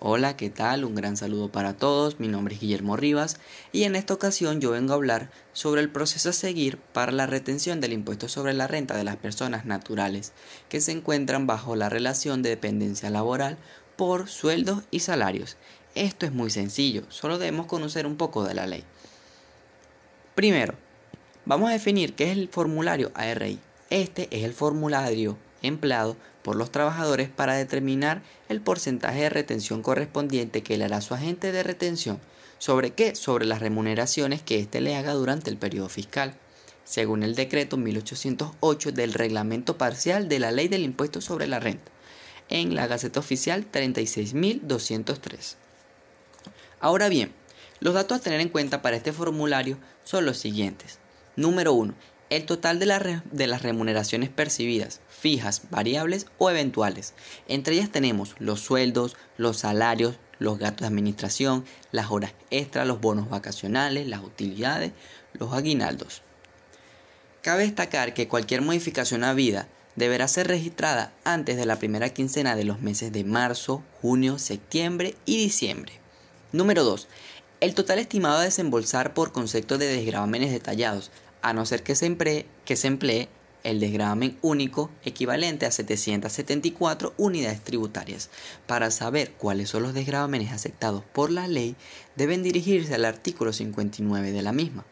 Hola, ¿qué tal? Un gran saludo para todos. Mi nombre es Guillermo Rivas y en esta ocasión yo vengo a hablar sobre el proceso a seguir para la retención del impuesto sobre la renta de las personas naturales que se encuentran bajo la relación de dependencia laboral por sueldos y salarios. Esto es muy sencillo, solo debemos conocer un poco de la ley. Primero, vamos a definir qué es el formulario ARI. Este es el formulario empleado por los trabajadores para determinar el porcentaje de retención correspondiente que le hará su agente de retención. ¿Sobre qué? Sobre las remuneraciones que éste le haga durante el periodo fiscal, según el decreto 1808 del reglamento parcial de la ley del impuesto sobre la renta, en la Gaceta Oficial 36203. Ahora bien, los datos a tener en cuenta para este formulario son los siguientes. Número 1 el total de, las remuneraciones percibidas, fijas, variables o eventuales. Entre ellas tenemos los sueldos, los salarios, los gastos de administración, las horas extras, los bonos vacacionales, las utilidades, los aguinaldos. Cabe destacar que cualquier modificación a vida deberá ser registrada antes de la primera quincena de los meses de marzo, junio, septiembre y diciembre. Número 2. El total estimado a desembolsar por concepto de desgravámenes detallados a no ser que se emplee, el desgravamen único equivalente a 774 unidades tributarias. Para saber cuáles son los desgravamenes aceptados por la ley, deben dirigirse al artículo 59 de la misma.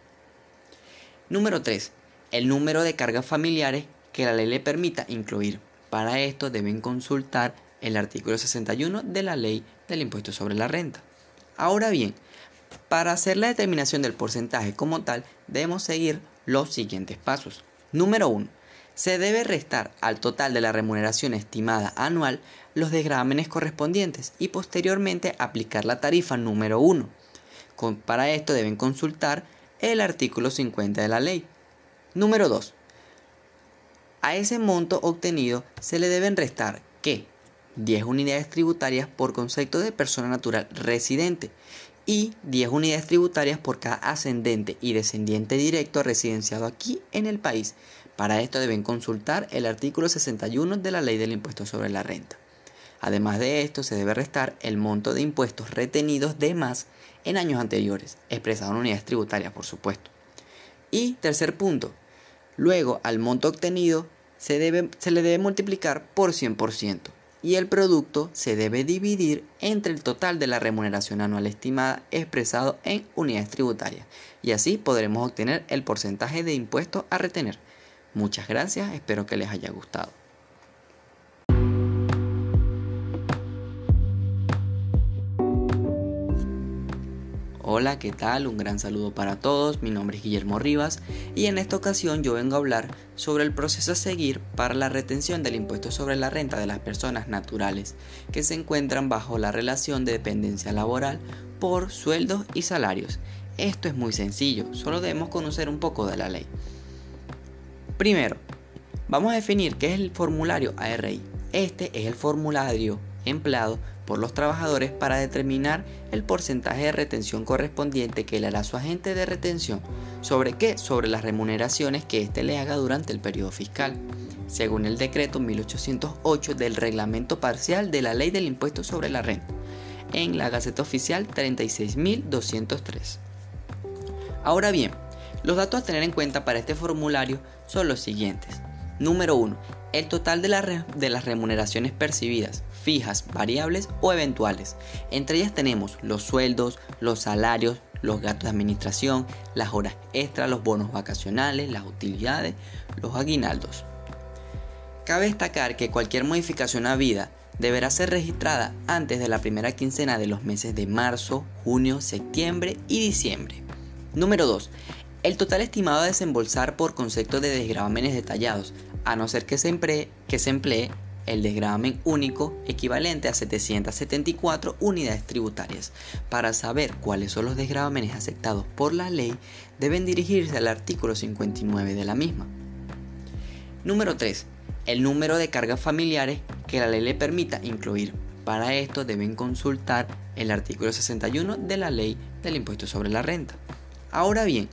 Número 3. El número de cargas familiares que la ley le permita incluir. Para esto deben consultar el artículo 61 de la ley del impuesto sobre la renta. Ahora bien, para hacer la determinación del porcentaje como tal, debemos seguir los siguientes pasos. Número 1. Se debe restar al total de la remuneración estimada anual los desgrámenes correspondientes y posteriormente aplicar la tarifa número 1. para esto deben consultar el artículo 50 de la ley. Número 2. A ese monto obtenido se le deben restar que 10 unidades tributarias por concepto de persona natural residente y 10 unidades tributarias por cada ascendente y descendiente directo residenciado aquí en el país. Para esto deben consultar el artículo 61 de la Ley del Impuesto sobre la Renta. Además de esto, se debe restar el monto de impuestos retenidos de más en años anteriores, expresado en unidades tributarias, por supuesto. Y tercer punto, luego al monto obtenido se, debe, se le debe multiplicar por 100% y el producto se debe dividir entre el total de la remuneración anual estimada expresado en unidades tributarias y así podremos obtener el porcentaje de impuesto a retener. Muchas gracias, espero que les haya gustado. Hola, ¿qué tal? Un gran saludo para todos. Mi nombre es Guillermo Rivas y en esta ocasión yo vengo a hablar sobre el proceso a seguir para la retención del impuesto sobre la renta de las personas naturales que se encuentran bajo la relación de dependencia laboral por sueldos y salarios. Esto es muy sencillo, solo debemos conocer un poco de la ley. Primero, vamos a definir qué es el formulario ARI. Este es el formulario empleado por los trabajadores para determinar el porcentaje de retención correspondiente que le hará su agente de retención. ¿Sobre qué? Sobre las remuneraciones que éste le haga durante el periodo fiscal, según el decreto 1808 del reglamento parcial de la ley del impuesto sobre la renta, en la Gaceta Oficial 36203. Ahora bien, los datos a tener en cuenta para este formulario son los siguientes. Número 1 el total de, las remuneraciones percibidas, fijas, variables o eventuales. Entre ellas tenemos los sueldos, los salarios, los gastos de administración, las horas extras, los bonos vacacionales, las utilidades, los aguinaldos. Cabe destacar que cualquier modificación a vida deberá ser registrada antes de la primera quincena de los meses de marzo, junio, septiembre y diciembre. Número 2. El total estimado a desembolsar por concepto de desgravámenes detallados a no ser que se emplee, que se emplee el desgravamen único equivalente a 774 unidades tributarias. Para saber cuáles son los desgravamenes aceptados por la ley, deben dirigirse al artículo 59 de la misma. Número 3. El número de cargas familiares que la ley le permita incluir. Para esto deben consultar el artículo 61 de la ley del impuesto sobre la renta. Ahora bien,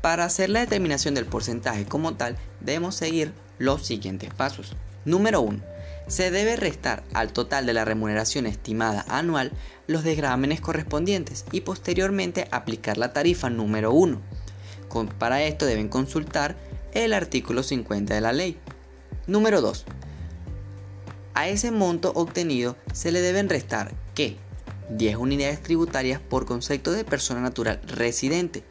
para hacer la determinación del porcentaje como tal, debemos seguir los siguientes pasos. Número 1. Se debe restar al total de la remuneración estimada anual los desgrámenes correspondientes y posteriormente aplicar la tarifa número 1. Para esto deben consultar el artículo 50 de la ley. Número 2. A ese monto obtenido se le deben restar que 10 unidades tributarias por concepto de persona natural residente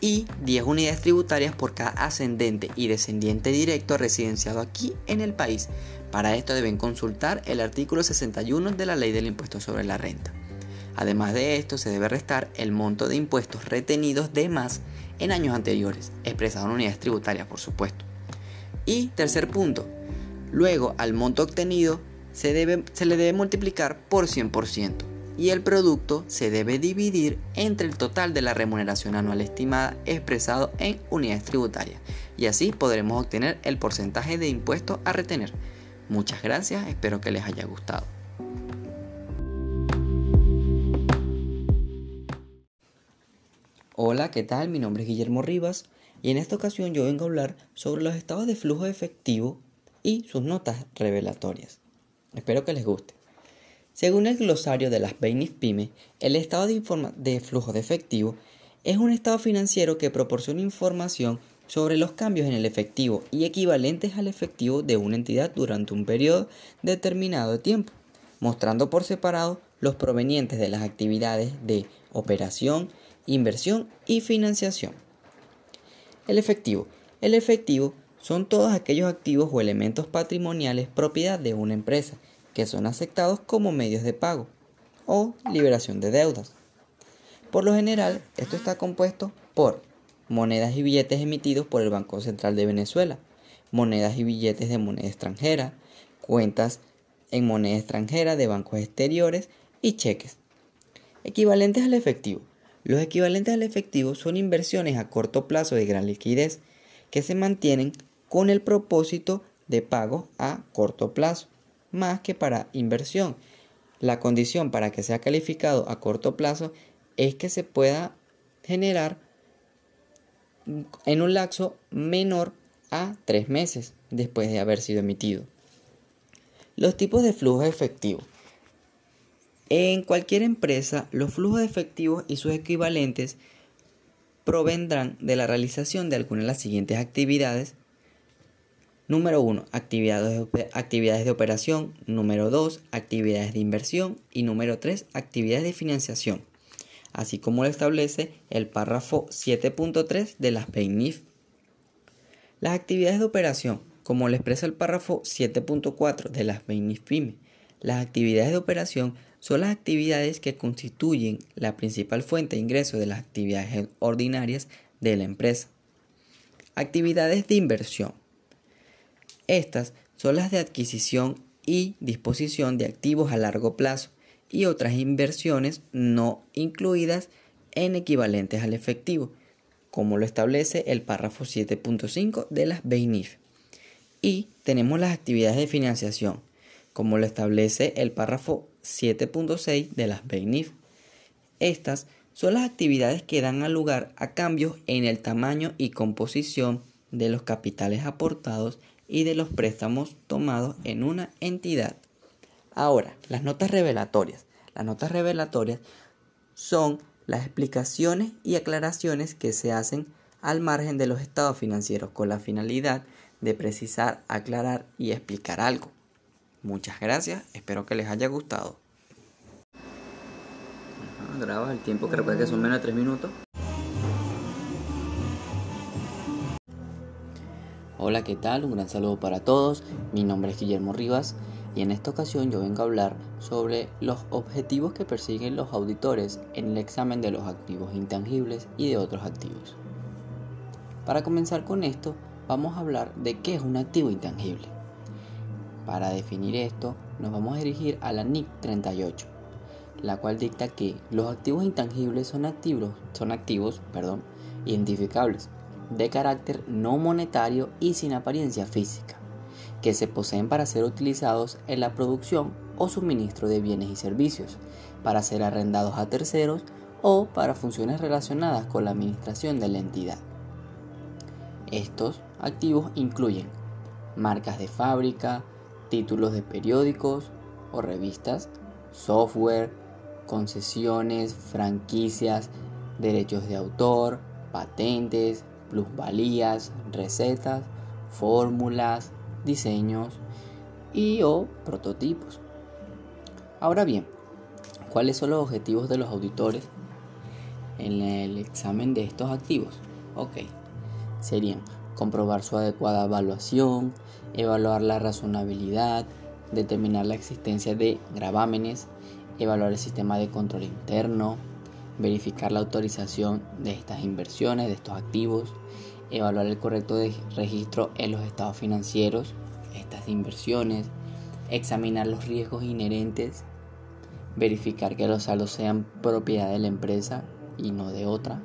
y 10 unidades tributarias por cada ascendente y descendiente directo residenciado aquí en el país. Para esto deben consultar el artículo 61 de la Ley del Impuesto sobre la Renta. Además de esto, se debe restar el monto de impuestos retenidos de más en años anteriores, expresado en unidades tributarias, por supuesto. Y tercer punto, luego al monto obtenido se, debe, se le debe multiplicar por 100% y el producto se debe dividir entre el total de la remuneración anual estimada expresado en unidades tributarias y así podremos obtener el porcentaje de impuesto a retener. Muchas gracias, espero que les haya gustado. Hola, ¿qué tal? Mi nombre es Guillermo Rivas y en esta ocasión yo vengo a hablar sobre los estados de flujo efectivo y sus notas revelatorias. Espero que les guste. Según el glosario de las Beinif Pyme, el estado de, de flujo de efectivo es un estado financiero que proporciona información sobre los cambios en el efectivo y equivalentes al efectivo de una entidad durante un periodo determinado de tiempo, mostrando por separado los provenientes de las actividades de operación, inversión y financiación. El efectivo. El efectivo son todos aquellos activos o elementos patrimoniales propiedad de una empresa que son aceptados como medios de pago o liberación de deudas. Por lo general, esto está compuesto por monedas y billetes emitidos por el Banco Central de Venezuela, monedas y billetes de moneda extranjera, cuentas en moneda extranjera de bancos exteriores y cheques. Equivalentes al efectivo. Los equivalentes al efectivo son inversiones a corto plazo de gran liquidez que se mantienen con el propósito de pago a corto plazo más que para inversión. La condición para que sea calificado a corto plazo es que se pueda generar en un lapso menor a tres meses después de haber sido emitido. Los tipos de flujo efectivo. En cualquier empresa, los flujos efectivos y sus equivalentes provendrán de la realización de alguna de las siguientes actividades Número 1. Actividades, actividades de operación. Número 2. Actividades de inversión. Y número 3. Actividades de financiación. Así como lo establece el párrafo 7.3 de las PEINIF. Las actividades de operación, como lo expresa el párrafo 7.4 de las PEINIF PYME. Las actividades de operación son las actividades que constituyen la principal fuente de ingreso de las actividades ordinarias de la empresa. Actividades de inversión estas son las de adquisición y disposición de activos a largo plazo y otras inversiones no incluidas en equivalentes al efectivo, como lo establece el párrafo 7.5 de las BEINIF. Y tenemos las actividades de financiación, como lo establece el párrafo 7.6 de las BEINIF. Estas son las actividades que dan lugar a cambios en el tamaño y composición de los capitales aportados y de los préstamos tomados en una entidad. Ahora, las notas revelatorias. Las notas revelatorias son las explicaciones y aclaraciones que se hacen al margen de los estados financieros con la finalidad de precisar, aclarar y explicar algo. Muchas gracias, espero que les haya gustado. Grabas el tiempo que recuerda que son menos de 3 minutos. Hola, ¿qué tal? Un gran saludo para todos. Mi nombre es Guillermo Rivas y en esta ocasión yo vengo a hablar sobre los objetivos que persiguen los auditores en el examen de los activos intangibles y de otros activos. Para comenzar con esto, vamos a hablar de qué es un activo intangible. Para definir esto, nos vamos a dirigir a la NIC 38, la cual dicta que los activos intangibles son activos, son activos perdón, identificables de carácter no monetario y sin apariencia física, que se poseen para ser utilizados en la producción o suministro de bienes y servicios, para ser arrendados a terceros o para funciones relacionadas con la administración de la entidad. Estos activos incluyen marcas de fábrica, títulos de periódicos o revistas, software, concesiones, franquicias, derechos de autor, patentes, plusvalías, recetas, fórmulas, diseños y o prototipos. Ahora bien, ¿cuáles son los objetivos de los auditores en el examen de estos activos? Ok, serían comprobar su adecuada evaluación, evaluar la razonabilidad, determinar la existencia de gravámenes, evaluar el sistema de control interno, verificar la autorización de estas inversiones, de estos activos, evaluar el correcto registro en los estados financieros, estas inversiones, examinar los riesgos inherentes, verificar que los saldos sean propiedad de la empresa y no de otra,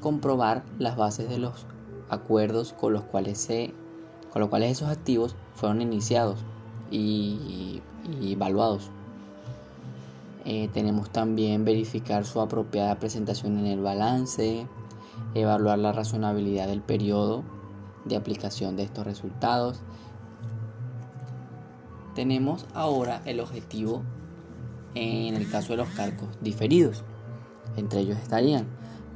comprobar las bases de los acuerdos con los cuales, se, con los cuales esos activos fueron iniciados y, evaluados. Eh, tenemos también verificar su apropiada presentación en el balance, evaluar la razonabilidad del periodo de aplicación de estos resultados. Tenemos ahora el objetivo en el caso de los cargos diferidos. Entre ellos estarían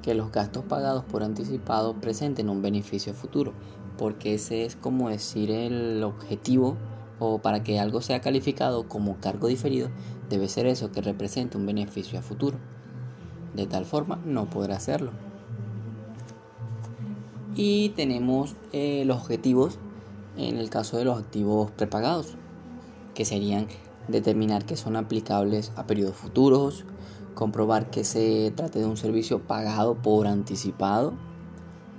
que los gastos pagados por anticipado presenten un beneficio futuro, porque ese es como decir el objetivo o para que algo sea calificado como cargo diferido, debe ser eso que represente un beneficio a futuro. De tal forma no podrá hacerlo. Y tenemos eh, los objetivos en el caso de los activos prepagados, que serían determinar que son aplicables a periodos futuros, comprobar que se trate de un servicio pagado por anticipado,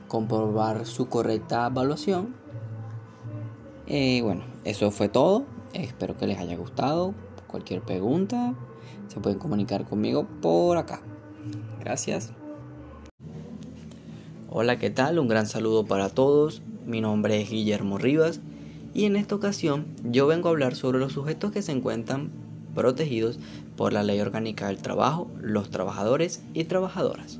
comprobar su correcta evaluación. Eh, bueno, eso fue todo. Espero que les haya gustado. Cualquier pregunta se pueden comunicar conmigo por acá. Gracias. Hola, ¿qué tal? Un gran saludo para todos. Mi nombre es Guillermo Rivas y en esta ocasión yo vengo a hablar sobre los sujetos que se encuentran protegidos por la Ley Orgánica del Trabajo, los trabajadores y trabajadoras.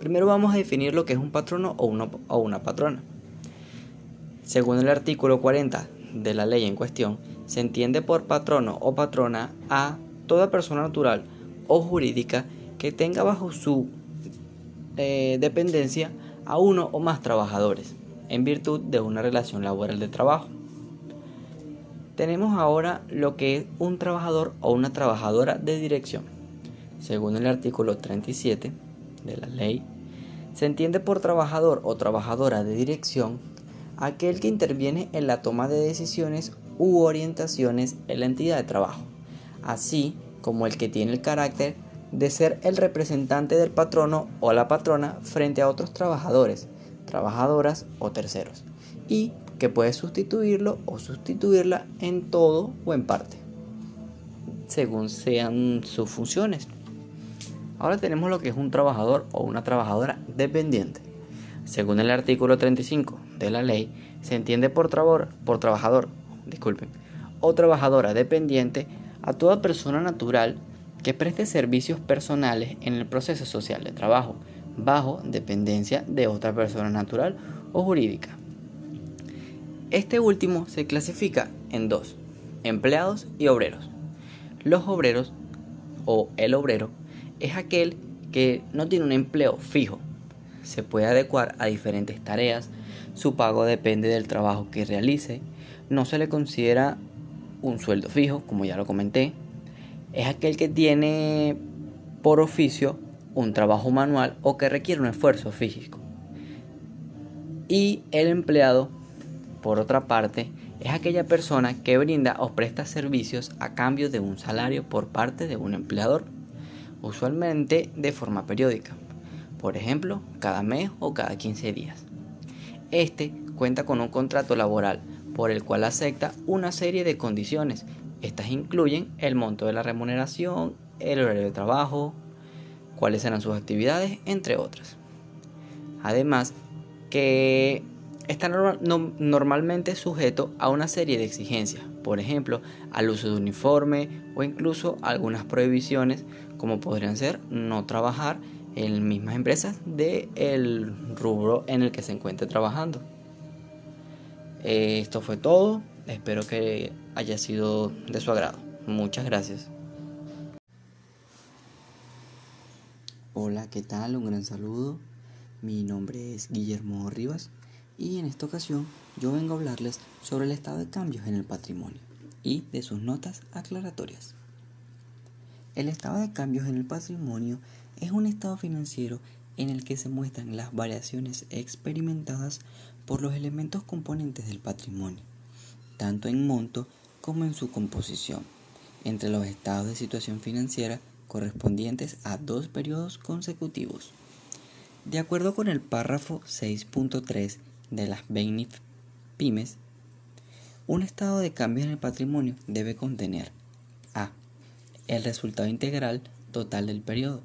Primero vamos a definir lo que es un patrono o una, o una patrona. Según el artículo 40 de la ley en cuestión, se entiende por patrono o patrona a toda persona natural o jurídica que tenga bajo su dependencia a uno o más trabajadores en virtud de una relación laboral de trabajo tenemos ahora lo que es un trabajador o una trabajadora de dirección. Según el artículo 37 de la ley, se entiende por trabajador o trabajadora de dirección aquel que interviene en la toma de decisiones u orientaciones en la entidad de trabajo, así como el que tiene el carácter de ser el representante del patrono o la patrona frente a otros trabajadores, trabajadoras o terceros, y que puede sustituirlo o sustituirla en todo o en parte, según sean sus funciones. Ahora tenemos lo que es un trabajador o una trabajadora dependiente. Según el artículo 35 de la ley, se entiende por, por trabajador, disculpen, o trabajadora dependiente a toda persona natural que preste servicios personales en el proceso social de trabajo, bajo dependencia de otra persona natural o jurídica. Este último se clasifica en dos, empleados y obreros. Los obreros o el obrero es aquel que no tiene un empleo fijo. Se puede adecuar a diferentes tareas, su pago depende del trabajo que realice, no se le considera un sueldo fijo, como ya lo comenté. Es aquel que tiene por oficio un trabajo manual o que requiere un esfuerzo físico. Y el empleado por otra parte, es aquella persona que brinda o presta servicios a cambio de un salario por parte de un empleador, usualmente de forma periódica, por ejemplo, cada mes o cada 15 días. Este cuenta con un contrato laboral por el cual acepta una serie de condiciones. Estas incluyen el monto de la remuneración, el horario de trabajo, cuáles serán sus actividades, entre otras. Además, que está normalmente sujeto a una serie de exigencias, por ejemplo, al uso de uniforme o incluso algunas prohibiciones como podrían ser no trabajar en mismas empresas del rubro en el que se encuentre trabajando. Esto fue todo, Espero que haya sido de su agrado. Muchas gracias. Hola, ¿qué tal? Un gran saludo. Mi nombre es Guillermo Rivas y en esta ocasión yo vengo a hablarles sobre el estado de cambios en el patrimonio y de sus notas aclaratorias. El estado de cambios en el patrimonio es un estado financiero en el que se muestran las variaciones experimentadas por los elementos componentes del patrimonio, tanto en monto como en su composición, entre los estados de situación financiera correspondientes a dos periodos consecutivos. De acuerdo con el párrafo 6.3 de las BENIF pymes, un estado de cambio en el patrimonio debe contener a. el resultado integral total del periodo,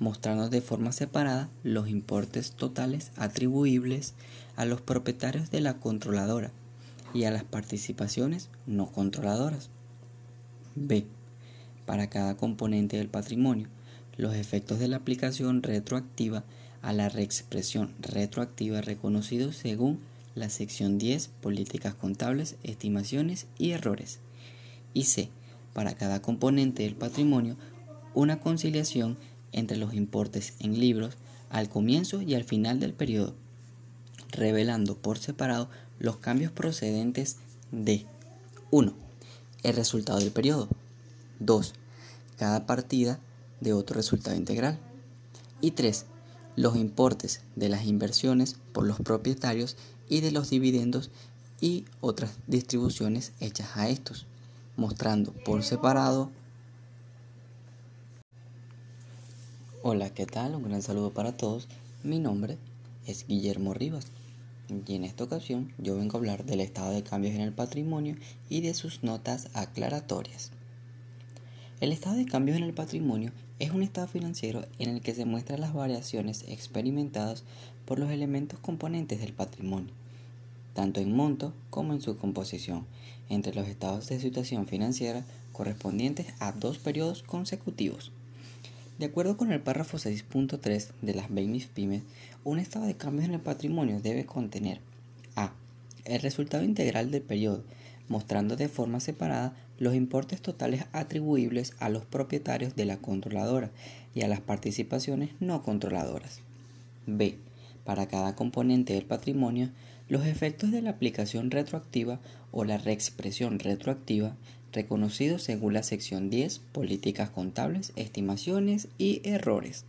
mostrando de forma separada los importes totales atribuibles a los propietarios de la controladora y a las participaciones no controladoras. B para cada componente del patrimonio, los efectos de la aplicación retroactiva a la reexpresión retroactiva reconocidos según la sección 10, políticas contables, estimaciones y errores. Y C, para cada componente del patrimonio, una conciliación entre los importes en libros al comienzo y al final del periodo, revelando por separado los cambios procedentes de 1. El resultado del periodo. 2 cada partida de otro resultado integral. Y 3. Los importes de las inversiones por los propietarios y de los dividendos y otras distribuciones hechas a estos, mostrando por separado. Hola, ¿qué tal? Un gran saludo para todos. Mi nombre es Guillermo Rivas y en esta ocasión yo vengo a hablar del estado de cambios en el patrimonio y de sus notas aclaratorias. El estado de cambios en el patrimonio es un estado financiero en el que se muestran las variaciones experimentadas por los elementos componentes del patrimonio, tanto en monto como en su composición, entre los estados de situación financiera correspondientes a dos periodos consecutivos. De acuerdo con el párrafo 6.3 de las BEMIS Pymes, un estado de cambios en el patrimonio debe contener a. el resultado integral del periodo, mostrando de forma separada los importes totales atribuibles a los propietarios de la controladora y a las participaciones no controladoras. B. Para cada componente del patrimonio, los efectos de la aplicación retroactiva o la reexpresión retroactiva reconocidos según la sección 10, políticas contables, estimaciones y errores.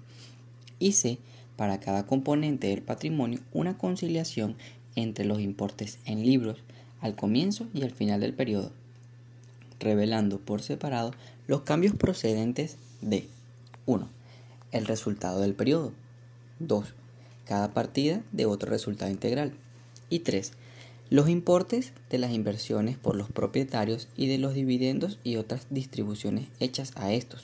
Y C. Para cada componente del patrimonio, una conciliación entre los importes en libros al comienzo y al final del periodo, revelando por separado los cambios procedentes de 1. El resultado del periodo. 2. Cada partida de otro resultado integral. Y 3. Los importes de las inversiones por los propietarios y de los dividendos y otras distribuciones hechas a estos,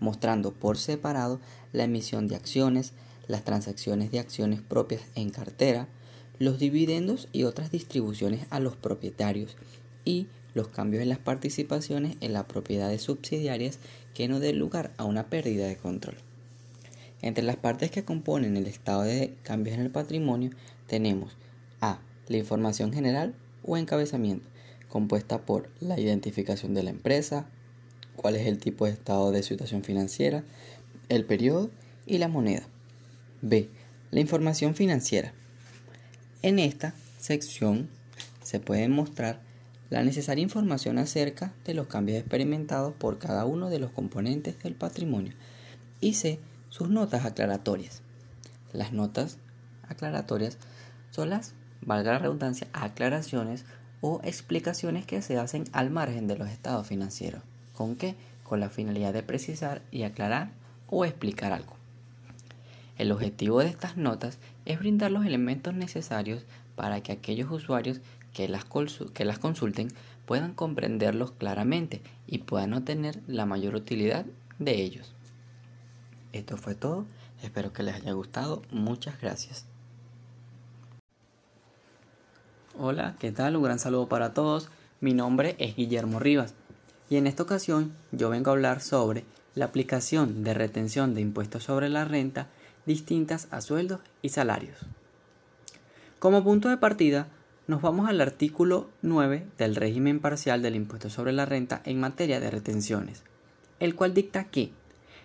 mostrando por separado la emisión de acciones, las transacciones de acciones propias en cartera, los dividendos y otras distribuciones a los propietarios y los cambios en las participaciones en las propiedades subsidiarias que no den lugar a una pérdida de control. Entre las partes que componen el estado de cambios en el patrimonio tenemos A. La información general o encabezamiento, compuesta por la identificación de la empresa, cuál es el tipo de estado de situación financiera, el periodo y la moneda. B. La información financiera. En esta sección se puede mostrar la necesaria información acerca de los cambios experimentados por cada uno de los componentes del patrimonio y C. Sus notas aclaratorias. Las notas aclaratorias son las, valga la redundancia, aclaraciones o explicaciones que se hacen al margen de los estados financieros. ¿Con qué? Con la finalidad de precisar y aclarar o explicar algo. El objetivo de estas notas es brindar los elementos necesarios para que aquellos usuarios que las, que las consulten puedan comprenderlos claramente y puedan obtener la mayor utilidad de ellos. Esto fue todo, espero que les haya gustado, muchas gracias. Hola, ¿qué tal? Un gran saludo para todos, mi nombre es Guillermo Rivas y en esta ocasión yo vengo a hablar sobre la aplicación de retención de impuestos sobre la renta distintas a sueldos y salarios. Como punto de partida, nos vamos al artículo 9 del régimen parcial del impuesto sobre la renta en materia de retenciones, el cual dicta que,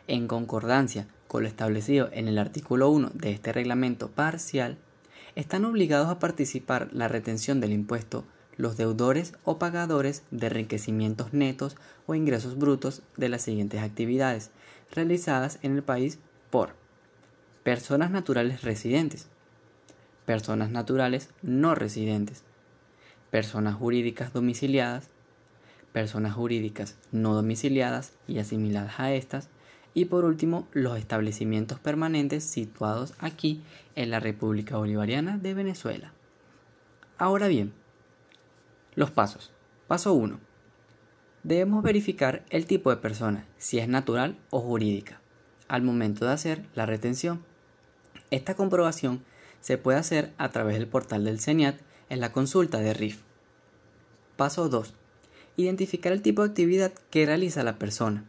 en concordancia con lo establecido en el artículo 1 de este reglamento parcial, están obligados a participar la retención del impuesto los deudores o pagadores de enriquecimientos netos o ingresos brutos de las siguientes actividades realizadas en el país por personas naturales residentes, personas naturales no residentes, personas jurídicas domiciliadas, personas jurídicas no domiciliadas y asimiladas a estas, y por último los establecimientos permanentes situados aquí en la República Bolivariana de Venezuela. Ahora bien, los pasos. Paso 1. Debemos verificar el tipo de persona, si es natural o jurídica, al momento de hacer la retención. Esta comprobación se puede hacer a través del portal del CENIAT en la consulta de RIF. Paso 2. Identificar el tipo de actividad que realiza la persona,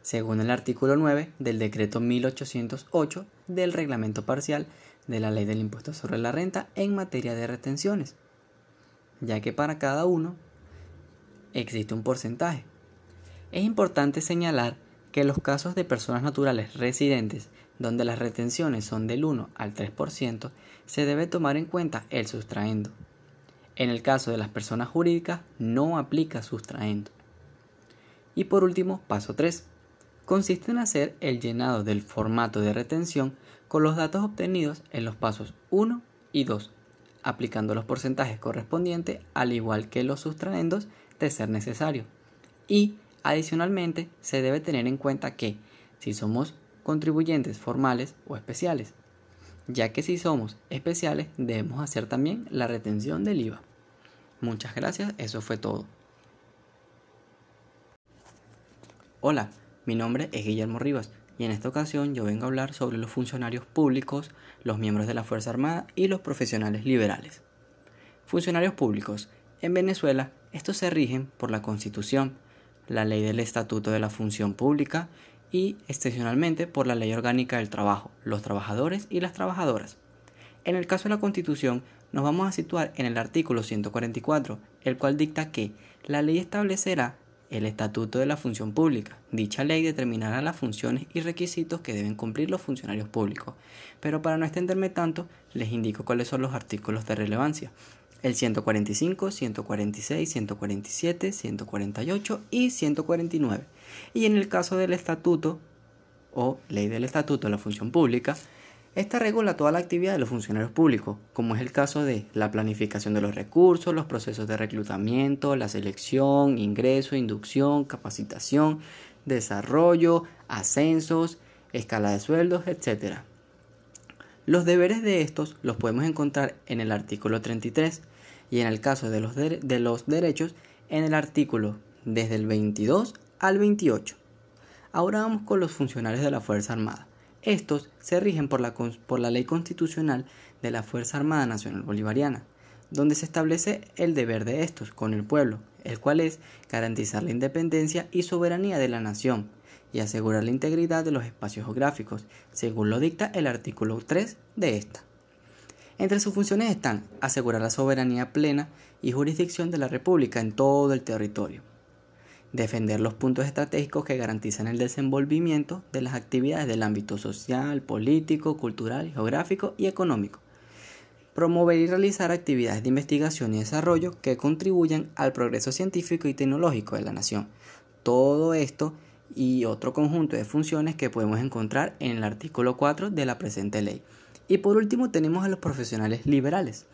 según el artículo 9 del decreto 1808 del reglamento parcial de la ley del impuesto sobre la renta en materia de retenciones, ya que para cada uno existe un porcentaje. Es importante señalar que los casos de personas naturales residentes donde las retenciones son del 1 al 3%, se debe tomar en cuenta el sustraendo. En el caso de las personas jurídicas, no aplica sustraendo. Y por último, paso 3. Consiste en hacer el llenado del formato de retención con los datos obtenidos en los pasos 1 y 2, aplicando los porcentajes correspondientes al igual que los sustraendos de ser necesario. Y, adicionalmente, se debe tener en cuenta que, si somos contribuyentes formales o especiales, ya que si somos especiales debemos hacer también la retención del IVA. Muchas gracias, eso fue todo. Hola, mi nombre es Guillermo Rivas y en esta ocasión yo vengo a hablar sobre los funcionarios públicos, los miembros de la Fuerza Armada y los profesionales liberales. Funcionarios públicos. En Venezuela, estos se rigen por la Constitución, la ley del Estatuto de la Función Pública y excepcionalmente por la Ley Orgánica del Trabajo, los trabajadores y las trabajadoras. En el caso de la Constitución, nos vamos a situar en el artículo 144, el cual dicta que la ley establecerá el Estatuto de la Función Pública. Dicha ley determinará las funciones y requisitos que deben cumplir los funcionarios públicos. Pero para no extenderme tanto, les indico cuáles son los artículos de relevancia. El 145, 146, 147, 148 y 149 y en el caso del estatuto o ley del estatuto de la función pública, esta regula toda la actividad de los funcionarios públicos, como es el caso de la planificación de los recursos, los procesos de reclutamiento, la selección, ingreso, inducción, capacitación, desarrollo, ascensos, escala de sueldos, etc. Los deberes de estos los podemos encontrar en el artículo 33 y en el caso de los, de los derechos en el artículo desde el 22 al 28. Ahora vamos con los funcionarios de la Fuerza Armada. Estos se rigen por la, por la Ley Constitucional de la Fuerza Armada Nacional Bolivariana, donde se establece el deber de estos con el pueblo, el cual es garantizar la independencia y soberanía de la nación y asegurar la integridad de los espacios geográficos, según lo dicta el artículo 3 de esta. Entre sus funciones están asegurar la soberanía plena y jurisdicción de la República en todo el territorio, defender los puntos estratégicos que garantizan el desenvolvimiento de las actividades del ámbito social, político, cultural, geográfico y económico, promover y realizar actividades de investigación y desarrollo que contribuyan al progreso científico y tecnológico de la nación. Todo esto y otro conjunto de funciones que podemos encontrar en el artículo 4 de la presente ley. Y por último tenemos a los profesionales liberales.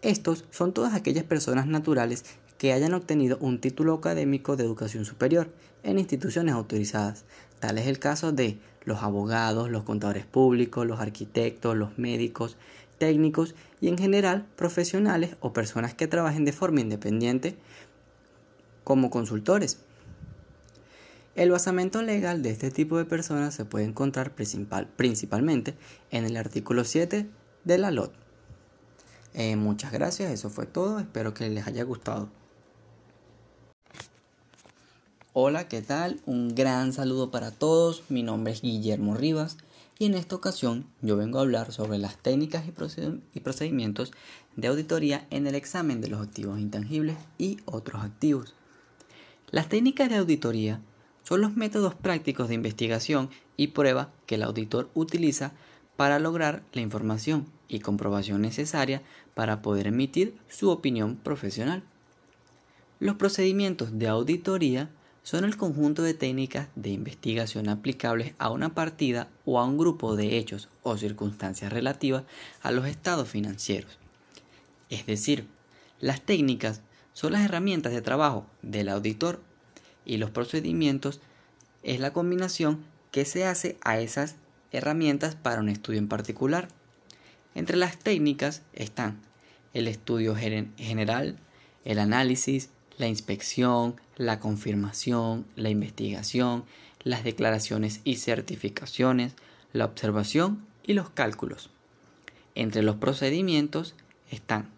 Estos son todas aquellas personas naturales que hayan obtenido un título académico de educación superior en instituciones autorizadas. Tal es el caso de los abogados, los contadores públicos, los arquitectos, los médicos, técnicos y en general profesionales o personas que trabajen de forma independiente como consultores. El basamento legal de este tipo de personas se puede encontrar principal, principalmente en el artículo 7 de la LOT. Eh, muchas gracias, eso fue todo, espero que les haya gustado. Hola, ¿qué tal? Un gran saludo para todos. Mi nombre es Guillermo Rivas y en esta ocasión yo vengo a hablar sobre las técnicas y procedimientos de auditoría en el examen de los activos intangibles y otros activos. Las técnicas de auditoría son los métodos prácticos de investigación y prueba que el auditor utiliza para lograr la información y comprobación necesaria para poder emitir su opinión profesional. Los procedimientos de auditoría son el conjunto de técnicas de investigación aplicables a una partida o a un grupo de hechos o circunstancias relativas a los estados financieros. Es decir, las técnicas son las herramientas de trabajo del auditor y los procedimientos es la combinación que se hace a esas herramientas para un estudio en particular. Entre las técnicas están el estudio general, el análisis, la inspección, la confirmación, la investigación, las declaraciones y certificaciones, la observación y los cálculos. Entre los procedimientos están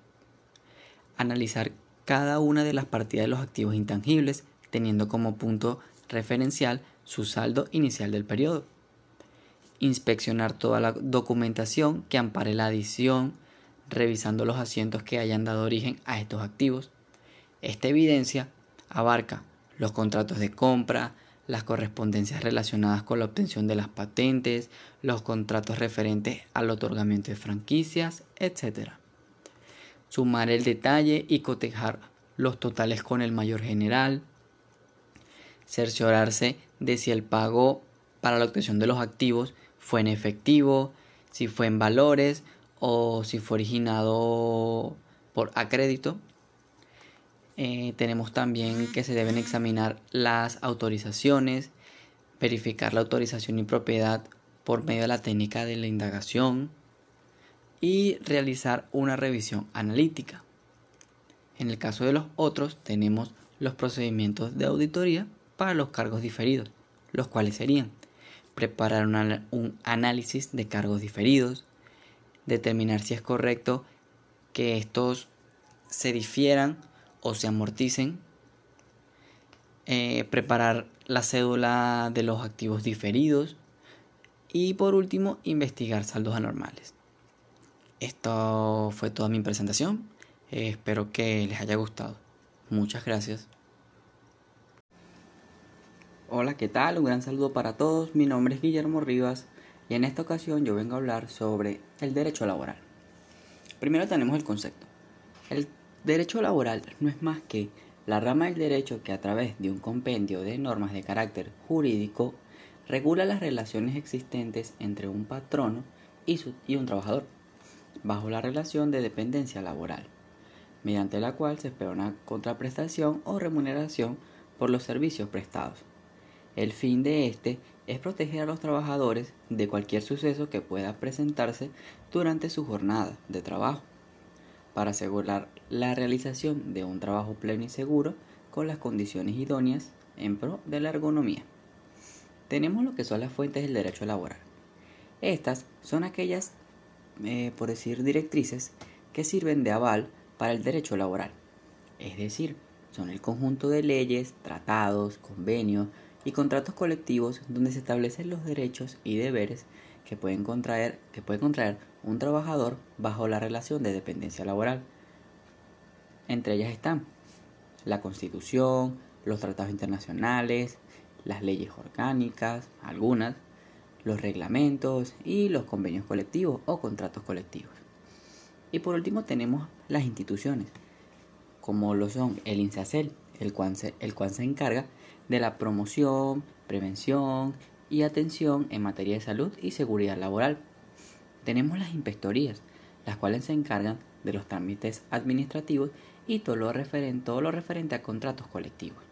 analizar cada una de las partidas de los activos intangibles, teniendo como punto referencial su saldo inicial del periodo. Inspeccionar toda la documentación que ampare la adición, revisando los asientos que hayan dado origen a estos activos. Esta evidencia abarca los contratos de compra, las correspondencias relacionadas con la obtención de las patentes, los contratos referentes al otorgamiento de franquicias, etc. Sumar el detalle y cotejar los totales con el mayor general. Cerciorarse de si el pago para la obtención de los activos fue en efectivo, si fue en valores o si fue originado por acrédito. Eh, tenemos también que se deben examinar las autorizaciones, verificar la autorización y propiedad por medio de la técnica de la indagación y realizar una revisión analítica. En el caso de los otros tenemos los procedimientos de auditoría para los cargos diferidos, los cuales serían preparar un análisis de cargos diferidos, determinar si es correcto que estos se difieran o se amorticen, eh, preparar la cédula de los activos diferidos y por último investigar saldos anormales. Esto fue toda mi presentación. Eh, espero que les haya gustado. Muchas gracias. Hola, ¿qué tal? Un gran saludo para todos. Mi nombre es Guillermo Rivas y en esta ocasión yo vengo a hablar sobre el derecho laboral. Primero tenemos el concepto. El Derecho laboral no es más que la rama del derecho que a través de un compendio de normas de carácter jurídico regula las relaciones existentes entre un patrono y, y un trabajador, bajo la relación de dependencia laboral, mediante la cual se espera una contraprestación o remuneración por los servicios prestados. El fin de este es proteger a los trabajadores de cualquier suceso que pueda presentarse durante su jornada de trabajo para asegurar la realización de un trabajo pleno y seguro con las condiciones idóneas en pro de la ergonomía. Tenemos lo que son las fuentes del derecho laboral. Estas son aquellas, eh, por decir, directrices que sirven de aval para el derecho laboral. Es decir, son el conjunto de leyes, tratados, convenios y contratos colectivos donde se establecen los derechos y deberes que pueden contraer, que puede contraer un trabajador bajo la relación de dependencia laboral. Entre ellas están la Constitución, los tratados internacionales, las leyes orgánicas, algunas, los reglamentos y los convenios colectivos o contratos colectivos. Y por último tenemos las instituciones, como lo son el INSACEL, el cual se, el cual se encarga de la promoción, prevención y atención en materia de salud y seguridad laboral. Tenemos las inspectorías, las cuales se encargan de los trámites administrativos y todo lo referente, a contratos colectivos.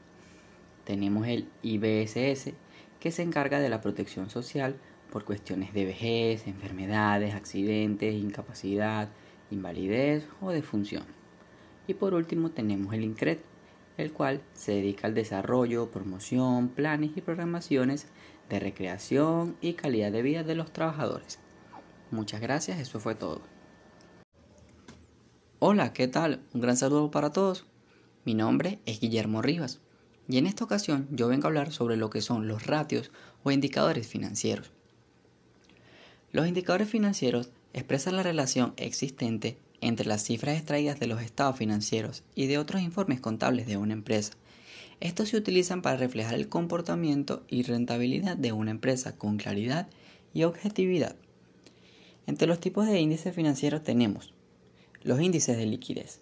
Tenemos el IBSS, que se encarga de la protección social por cuestiones de vejez, enfermedades, accidentes, incapacidad, invalidez o defunción. Y por último tenemos el INCRED, el cual se dedica al desarrollo, promoción, planes y programaciones de recreación y calidad de vida de los trabajadores. Muchas gracias, eso fue todo. Hola, ¿qué tal? Un gran saludo para todos. Mi nombre es Guillermo Rivas y en esta ocasión yo vengo a hablar sobre lo que son los ratios o indicadores financieros. Los indicadores financieros expresan la relación existente entre las cifras extraídas de los estados financieros y de otros informes contables de una empresa. Estos se utilizan para reflejar el comportamiento y rentabilidad de una empresa con claridad y objetividad. Entre los tipos de índices financieros tenemos los índices de liquidez.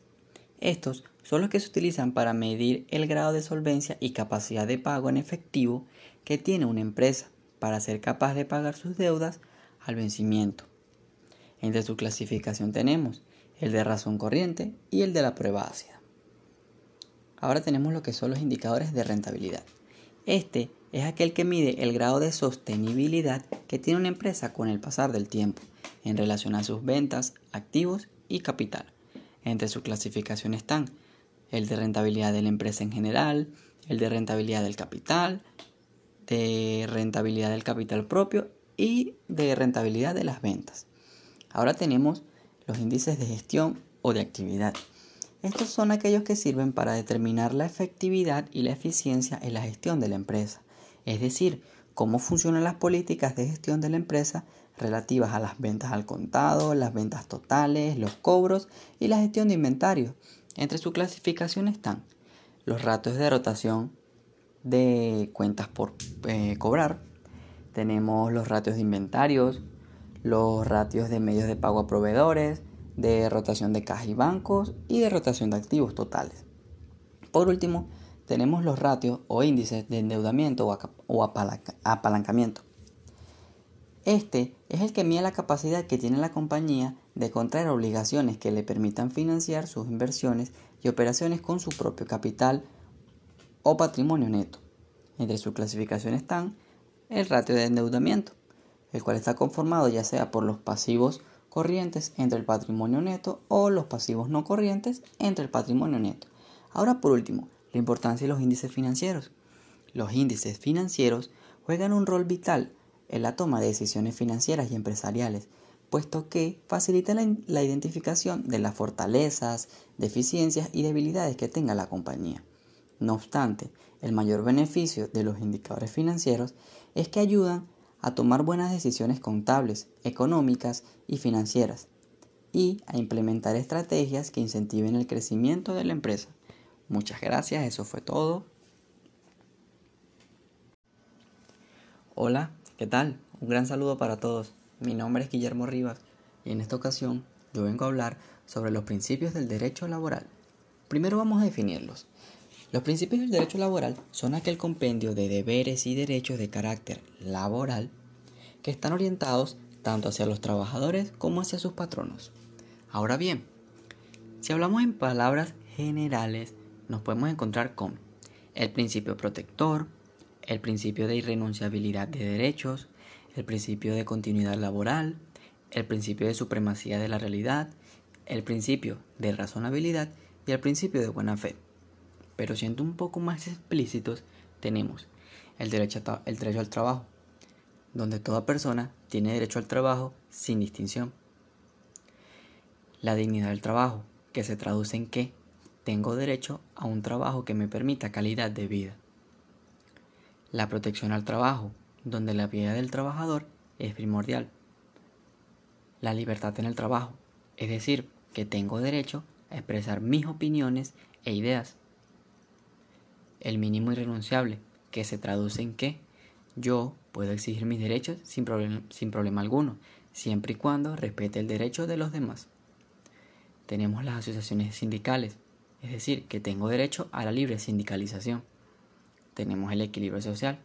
Estos son los que se utilizan para medir el grado de solvencia y capacidad de pago en efectivo que tiene una empresa para ser capaz de pagar sus deudas al vencimiento. Entre su clasificación tenemos el de razón corriente y el de la prueba ácida. Ahora tenemos lo que son los indicadores de rentabilidad. Este es aquel que mide el grado de sostenibilidad que tiene una empresa con el pasar del tiempo en relación a sus ventas, activos y capital. Entre sus clasificaciones están el de rentabilidad de la empresa en general, el de rentabilidad del capital, de rentabilidad del capital propio y de rentabilidad de las ventas. Ahora tenemos los índices de gestión o de actividad. Estos son aquellos que sirven para determinar la efectividad y la eficiencia en la gestión de la empresa, es decir, cómo funcionan las políticas de gestión de la empresa relativas a las ventas al contado, las ventas totales, los cobros y la gestión de inventario. Entre su clasificación están los ratios de rotación de cuentas por eh, cobrar, tenemos los ratios de inventarios, los ratios de medios de pago a proveedores, de rotación de caja y bancos y de rotación de activos totales. Por último, tenemos los ratios o índices de endeudamiento o apalancamiento. Este es el que mide la capacidad que tiene la compañía de contraer obligaciones que le permitan financiar sus inversiones y operaciones con su propio capital o patrimonio neto. Entre sus clasificaciones están el ratio de endeudamiento, el cual está conformado ya sea por los pasivos corrientes entre el patrimonio neto o los pasivos no corrientes entre el patrimonio neto. Ahora por último, la importancia de los índices financieros. Los índices financieros juegan un rol vital en la toma de decisiones financieras y empresariales, puesto que facilitan la, la identificación de las fortalezas, deficiencias y debilidades que tenga la compañía. No obstante, el mayor beneficio de los indicadores financieros es que ayudan a tomar buenas decisiones contables, económicas y financieras y a implementar estrategias que incentiven el crecimiento de la empresa. Muchas gracias, eso fue todo. Hola, ¿qué tal? Un gran saludo para todos. Mi nombre es Guillermo Rivas y en esta ocasión yo vengo a hablar sobre los principios del derecho laboral. Primero vamos a definirlos. Los principios del derecho laboral son aquel compendio de deberes y derechos de carácter laboral que están orientados tanto hacia los trabajadores como hacia sus patronos. Ahora bien, si hablamos en palabras generales, nos podemos encontrar con el principio protector, el principio de irrenunciabilidad de derechos, el principio de continuidad laboral, el principio de supremacía de la realidad, el principio de razonabilidad y el principio de buena fe pero siendo un poco más explícitos, tenemos el derecho, al trabajo, donde toda persona tiene derecho al trabajo sin distinción. La dignidad del trabajo, que se traduce en que tengo derecho a un trabajo que me permita calidad de vida. La protección al trabajo, donde la vida del trabajador es primordial. La libertad en el trabajo, es decir, que tengo derecho a expresar mis opiniones e ideas el mínimo irrenunciable, que se traduce en que yo puedo exigir mis derechos sin, sin problema alguno, siempre y cuando respete el derecho de los demás. Tenemos las asociaciones sindicales, es decir, que tengo derecho a la libre sindicalización. Tenemos el equilibrio social,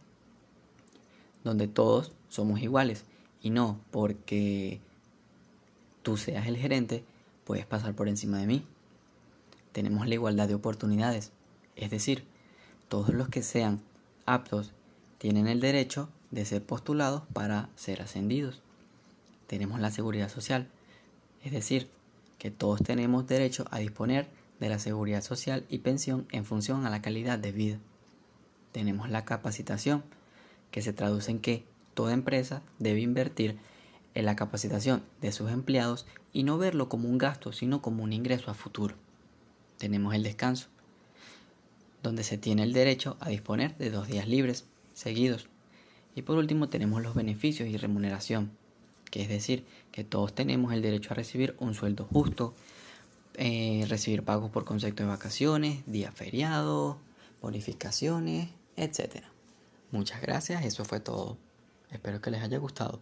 donde todos somos iguales y no porque tú seas el gerente puedes pasar por encima de mí. Tenemos la igualdad de oportunidades, es decir, todos los que sean aptos tienen el derecho de ser postulados para ser ascendidos. Tenemos la seguridad social, es decir, que todos tenemos derecho a disponer de la seguridad social y pensión en función a la calidad de vida. Tenemos la capacitación, que se traduce en que toda empresa debe invertir en la capacitación de sus empleados y no verlo como un gasto, sino como un ingreso a futuro. Tenemos el descanso, donde se tiene el derecho a disponer de dos días libres seguidos. Y por último tenemos los beneficios y remuneración, que es decir, que todos tenemos el derecho a recibir un sueldo justo, eh, recibir pagos por concepto de vacaciones, días feriados, bonificaciones, etc. Muchas gracias, eso fue todo. Espero que les haya gustado.